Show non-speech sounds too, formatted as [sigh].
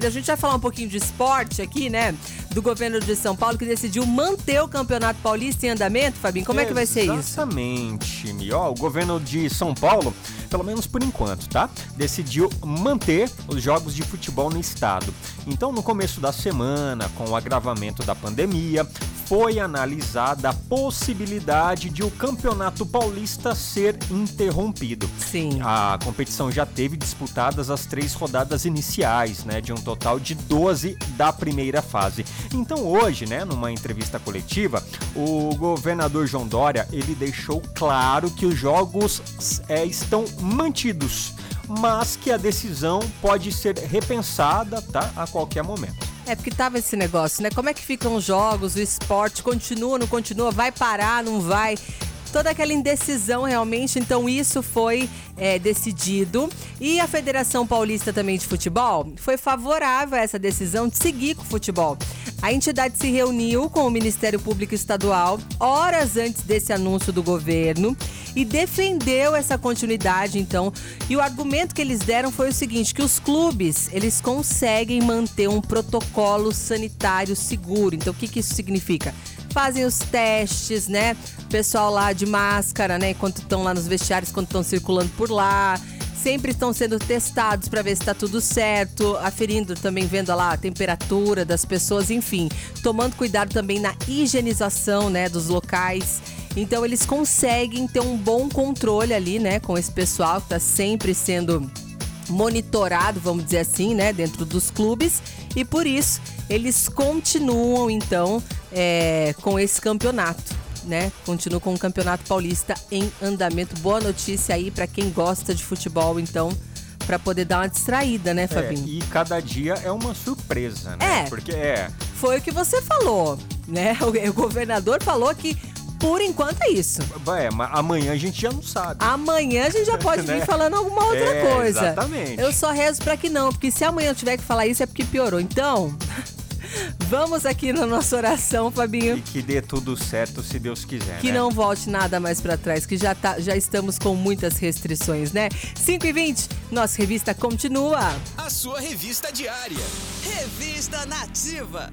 A gente vai falar um pouquinho de esporte aqui, né? Do governo de São Paulo que decidiu manter o Campeonato Paulista em andamento, Fabinho. Como é que vai ser isso? Exatamente, Ó, o governo de São Paulo, pelo menos por enquanto, tá? Decidiu manter os jogos de futebol no estado. Então, no começo da semana, com o agravamento da pandemia, foi analisada a possibilidade de o Campeonato Paulista ser interrompido. Sim. A competição já teve disputadas as três rodadas iniciais, né, de um total de 12 da primeira fase. Então hoje, né, numa entrevista coletiva, o governador João Dória, ele deixou claro que os jogos é, estão mantidos, mas que a decisão pode ser repensada, tá, a qualquer momento. É porque tava esse negócio, né? Como é que ficam os jogos, o esporte, continua, não continua, vai parar, não vai? Toda aquela indecisão realmente. Então, isso foi é, decidido. E a Federação Paulista também de Futebol foi favorável a essa decisão de seguir com o futebol. A entidade se reuniu com o Ministério Público Estadual horas antes desse anúncio do governo e defendeu essa continuidade, então. E o argumento que eles deram foi o seguinte, que os clubes, eles conseguem manter um protocolo sanitário seguro. Então, o que, que isso significa? Fazem os testes, né? Pessoal lá de máscara, né? Enquanto estão lá nos vestiários, quando estão circulando por lá sempre estão sendo testados para ver se está tudo certo, aferindo também, vendo lá a temperatura das pessoas, enfim, tomando cuidado também na higienização, né, dos locais. Então eles conseguem ter um bom controle ali, né, com esse pessoal que está sempre sendo monitorado, vamos dizer assim, né, dentro dos clubes. E por isso eles continuam então é, com esse campeonato. Né? Continuam com o Campeonato Paulista em andamento. Boa notícia aí para quem gosta de futebol, então, para poder dar uma distraída, né, é, Fabinho? É, e cada dia é uma surpresa, né? É. Porque é. Foi o que você falou, né? [laughs] O, o governador falou que por enquanto é isso. É, mas amanhã a gente já não sabe. Amanhã a gente já pode vir [laughs] né? falando alguma outra é, coisa. Exatamente. Eu só rezo para que não, porque se amanhã eu tiver que falar isso é porque piorou. Então, Vamos aqui na nossa oração, Fabinho. E que dê tudo certo, se Deus quiser. Que né? não volte nada mais para trás, que já, tá, já estamos com muitas restrições, né? 5 e 20 nossa revista continua. A sua revista diária. Revista Nativa.